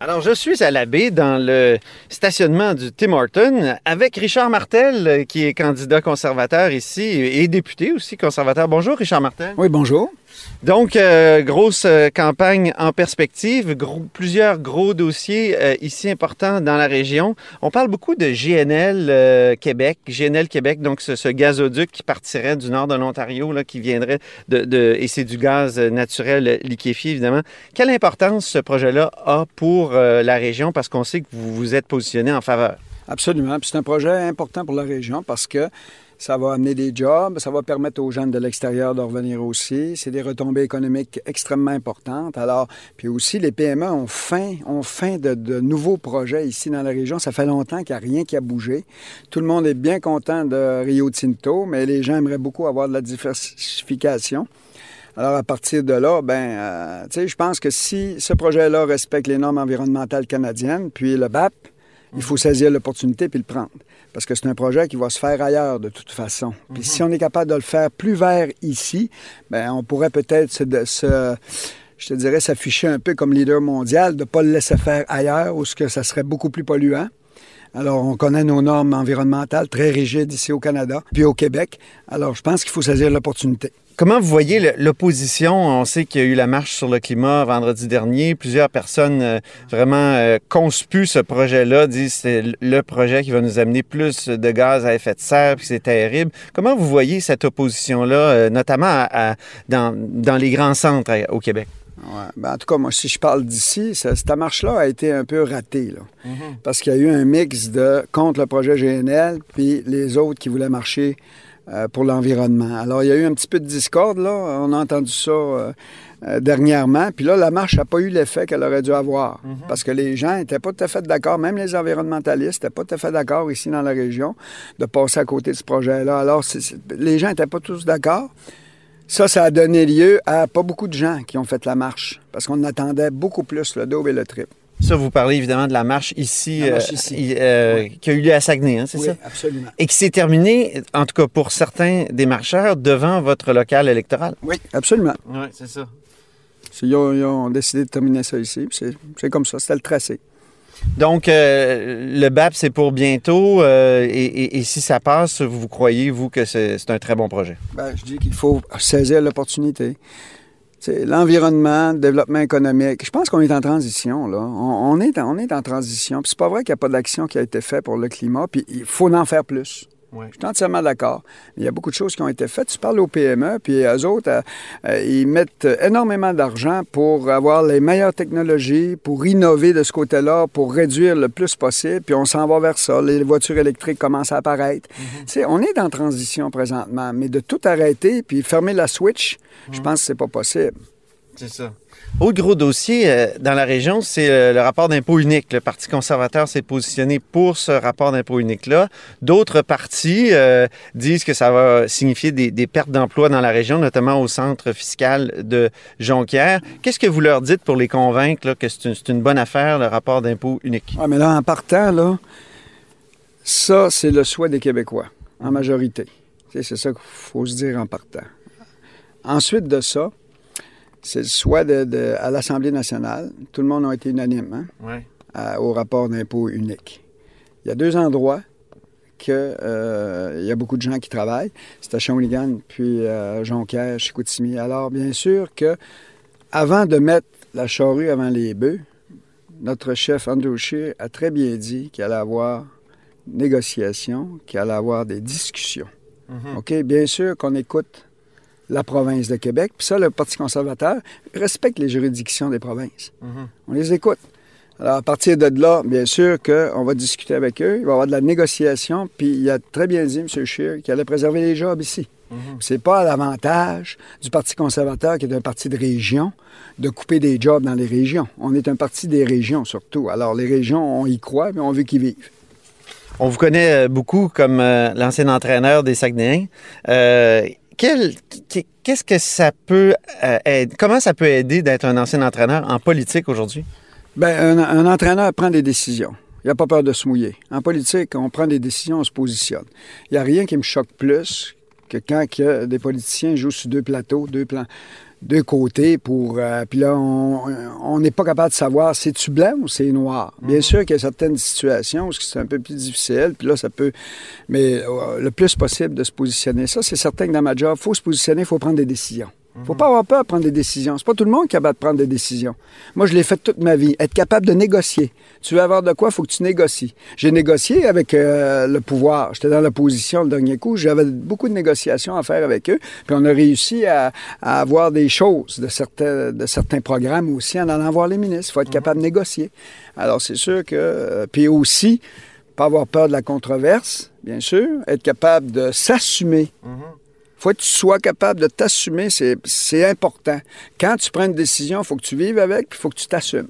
Alors, je suis à la baie dans le stationnement du Tim Horton avec Richard Martel, euh, qui est candidat conservateur ici et député aussi conservateur. Bonjour, Richard Martel. Oui, bonjour. Donc, euh, grosse euh, campagne en perspective, plusieurs gros dossiers euh, ici importants dans la région. On parle beaucoup de GNL Québec, GNL Québec, donc ce, gazoduc qui partirait du nord de l'Ontario, qui viendrait de, de- et c'est du gaz naturel liquéfié, évidemment. Quelle importance ce projet-là a pour la région, parce qu'on sait que vous vous êtes positionné en faveur? Absolument. C'est un projet important pour la région parce que ça va amener des jobs, ça va permettre aux jeunes de l'extérieur de revenir aussi. C'est des retombées économiques extrêmement importantes. Alors, puis aussi, les PME ont faim, ont faim de, de nouveaux projets ici dans la région. Ça fait longtemps qu'il n'y a rien qui a bougé. Tout le monde est bien content de Rio Tinto, mais les gens aimeraient beaucoup avoir de la diversification. Alors, à partir de là, ben, euh, tu sais, je pense que si ce projet-là respecte les normes environnementales canadiennes, puis le BAP, il faut saisir l'opportunité puis le prendre. Parce que c'est un projet qui va se faire ailleurs de toute façon. Puis si on est capable de le faire plus vert ici, ben on pourrait peut-être se, de- se- je te dirais, s'afficher un peu comme leader mondial, de ne pas le laisser faire ailleurs où ce que ça serait beaucoup plus polluant. Alors, on connaît nos normes environnementales très rigides ici au Canada, puis au Québec. Alors, je pense qu'il faut saisir l'opportunité. Comment vous voyez l'opposition? On sait qu'il y a eu la marche sur le climat vendredi dernier. Plusieurs personnes euh, vraiment euh, conspuent ce projet-là, disent que c'est le projet qui va nous amener plus de gaz à effet de serre, puis c'est terrible. Comment vous voyez cette opposition-là, euh, notamment à- à- dans, dans les grands centres au Québec? Ouais. Ben, en tout cas, moi, si je parle d'ici, cette marche-là a été un peu ratée. Là. Parce qu'il y a eu un mix de contre le projet GNL, puis les autres qui voulaient marcher pour l'environnement. Alors, il y a eu un petit peu de discorde, là. On a entendu ça euh, euh, dernièrement. Puis là, la marche n'a pas eu l'effet qu'elle aurait dû avoir. Parce que les gens n'étaient pas tout à fait d'accord, même les environnementalistes n'étaient pas tout à fait d'accord ici dans la région de passer à côté de ce projet-là. Alors, les gens n'étaient pas tous d'accord. Ça, ça a donné lieu à pas beaucoup de gens qui ont fait la marche, parce qu'on attendait beaucoup plus le double et le triple. Ça, vous parlez évidemment de la marche ici, La marche euh, ici. euh, qui a eu lieu à Saguenay, hein, c'est oui, ça? absolument. Et qui s'est terminée, en tout cas pour certains des marcheurs, devant votre local électoral. Oui, absolument. Oui, c'est ça. Ils ont, ils ont décidé de terminer ça ici, puis c'est comme ça, c'était le tracé. Donc, euh, le BAP, c'est pour bientôt. euh, et, et- et si ça passe, vous croyez, vous, que c'est c'est un très bon projet? Ben, je dis qu'il faut saisir l'opportunité. L'environnement, le développement économique. Je pense qu'on est en transition, là. On, on est, en- on est en transition. Puis c'est pas vrai qu'il n'y a pas d'action qui a été faite pour le climat, puis il faut en faire plus. Ouais. Je suis entièrement d'accord. Il y a beaucoup de choses qui ont été faites. Tu parles aux PME, puis eux autres, euh, euh, ils mettent énormément d'argent pour avoir les meilleures technologies, pour innover de ce côté-là, pour réduire le plus possible, puis on s'en va vers ça. Les voitures électriques commencent à apparaître. Tu sais, on est en transition présentement, mais de tout arrêter puis fermer la switch, je pense que c'est pas possible. C'est ça. Autre gros dossier euh, dans la région, c'est euh, le rapport d'impôt unique. Le Parti conservateur s'est positionné pour ce rapport d'impôt unique-là. D'autres partis euh, disent que ça va signifier des, des pertes d'emplois dans la région, notamment au centre fiscal de Jonquière. Qu'est-ce que vous leur dites pour les convaincre là, que c'est une, bonne affaire, le rapport d'impôt unique? Ah, mais là, en partant, là, ça, c'est le souhait des Québécois, en majorité. C'est ça qu'il faut se dire en partant. Ensuite de ça, c'est le souhait de, de- à l'Assemblée nationale. Tout le monde a été unanime hein, Ouais. à- au rapport d'impôt unique. Il y a deux endroits que euh, il y a beaucoup de gens qui travaillent. C'est à Shawinigan, puis euh, Jonquière, Chicoutimi. Alors, bien sûr que avant de mettre la charrue avant les bœufs, notre chef Andrew Scheer a très bien dit qu'il allait avoir négociation, qu'il allait avoir des discussions. OK? Bien sûr qu'on écoute la province de Québec. Puis ça, le Parti conservateur respecte les juridictions des provinces. On les écoute. Alors, à partir de là, bien sûr qu'on va discuter avec eux. Il va y avoir de la négociation. Puis il a très bien dit, M. Scheer, qu'il allait préserver les jobs ici. C'est pas à l'avantage du Parti conservateur, qui est un parti de région, de couper des jobs dans les régions. On est un parti des régions surtout. Alors les régions, on y croit, mais on veut qu'ils vivent. On vous connaît euh, beaucoup comme euh, l'ancien entraîneur des Saguenayens. Euh, Qu'est-ce que ça peut euh, aider? Comment ça peut aider d'être un ancien entraîneur en politique aujourd'hui? Bien, un, un entraîneur prend des décisions. Il n'a pas peur de se mouiller. En politique, on prend des décisions, on se positionne. Il n'y a rien qui me choque plus que quand que des politiciens jouent sur deux plateaux, deux plans, deux côtés pour. euh, puis là, on n'est pas capable de savoir c'est-tu blanc ou c'est noir. Bien sûr qu'il y a certaines situations où c'est un peu plus difficile, puis là, ça peut. Mais euh, le plus possible de se positionner. Ça, c'est certain que dans ma job, il faut se positionner, il faut prendre des décisions. Faut pas avoir peur de prendre des décisions. C'est pas tout le monde qui est capable de prendre des décisions. Moi, je l'ai fait toute ma vie. Être capable de négocier. Tu veux avoir de quoi, il faut que tu négocies. J'ai négocié avec euh, le pouvoir. J'étais dans l'opposition le dernier coup. J'avais beaucoup de négociations à faire avec eux. Puis on a réussi à, à avoir des choses de certains, de certains programmes aussi en allant voir les ministres. Il faut être capable de négocier. Alors, c'est sûr que... euh, puis aussi, pas avoir peur de la controverse, bien sûr. Être capable de s'assumer faut que tu sois capable de t'assumer, c'est, c'est important. Quand tu prends une décision, il faut que tu vives avec, puis il faut que tu t'assumes.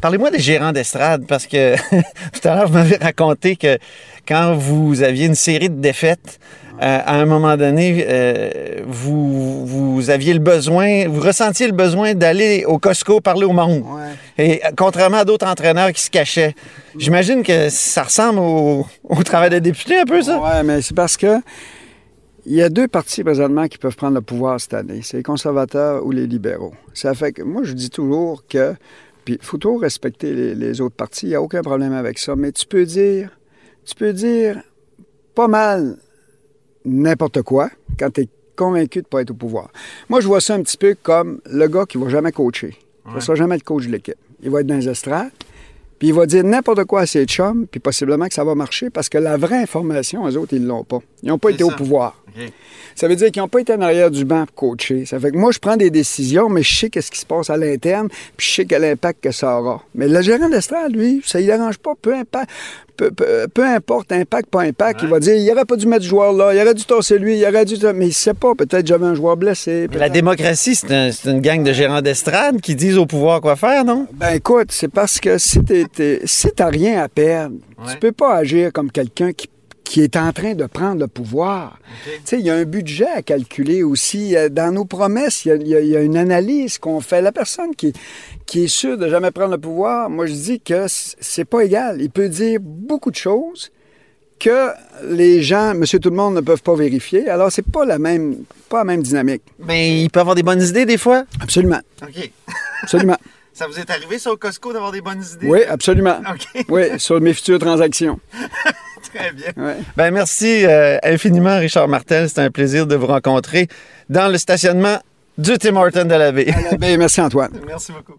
Parlez-moi des gérants d'estrade, parce que tout à l'heure, vous m'avez raconté que quand vous aviez une série de défaites, euh, à un moment donné, euh, vous, vous aviez le besoin, vous ressentiez le besoin d'aller au Costco parler au monde. Et contrairement à d'autres entraîneurs qui se cachaient. J'imagine que ça ressemble au, au travail de député un peu, ça? Oui, mais c'est parce que il y a deux partis présentement qui peuvent prendre le pouvoir cette année. C'est les conservateurs ou les libéraux. Ça fait que moi, je dis toujours que. Puis il faut toujours respecter les, les autres partis. Il n'y a aucun problème avec ça. Mais tu peux dire. Tu peux dire pas mal n'importe quoi quand tu es convaincu de ne pas être au pouvoir. Moi, je vois ça un petit peu comme le gars qui ne va jamais coacher. Il ne sera jamais le coach de l'équipe. Il va être dans les estrades, puis il va dire n'importe quoi à ses chums, puis possiblement que ça va marcher parce que la vraie information, eux autres, ils l'ont pas. Ils n'ont pas été au ça. Ça veut dire qu'ils n'ont pas été en arrière du banc pour coacher. Ça fait que moi, je prends des décisions, mais je sais qu'est-ce qui se passe à l'interne, puis je sais quel impact que ça aura. Mais le gérant d'estrade, lui, ça ne dérange pas. Peu, impa- peu, peu- peu importe, impact, pas impact, il va dire, il aurait pas dû mettre ce joueur-là, il aurait dû tasser lui, il aurait dû... Mais il ne sait pas, peut-être j'avais un joueur blessé. La démocratie, c'est un- c'est une gang de gérants d'estrade qui disent au pouvoir quoi faire, non? Ben écoute, c'est parce que si t'es- si t'as rien à perdre, Ouais. tu peux pas agir comme quelqu'un qui, qui est en train de prendre le pouvoir. Il y a un budget à calculer aussi. Dans nos promesses, il y a, y y une analyse qu'on fait. La personne qui, qui est sûre de jamais prendre le pouvoir, moi je dis que c'est pas égal. Il peut dire beaucoup de choses que les gens, monsieur tout le monde, ne peuvent pas vérifier. Alors c'est pas la même, pas la même dynamique. Mais il peut avoir des bonnes idées des fois? Absolument, OK. absolument. Ça vous est arrivé, ça, au Costco, d'avoir des bonnes idées? oui, absolument. OK. Oui, sur mes futures transactions. Très bien. Ouais. Ben merci euh, infiniment, Richard Martel. C'était un plaisir de vous rencontrer dans le stationnement du Tim Horton de la baie. Ben, merci Antoine. Merci beaucoup.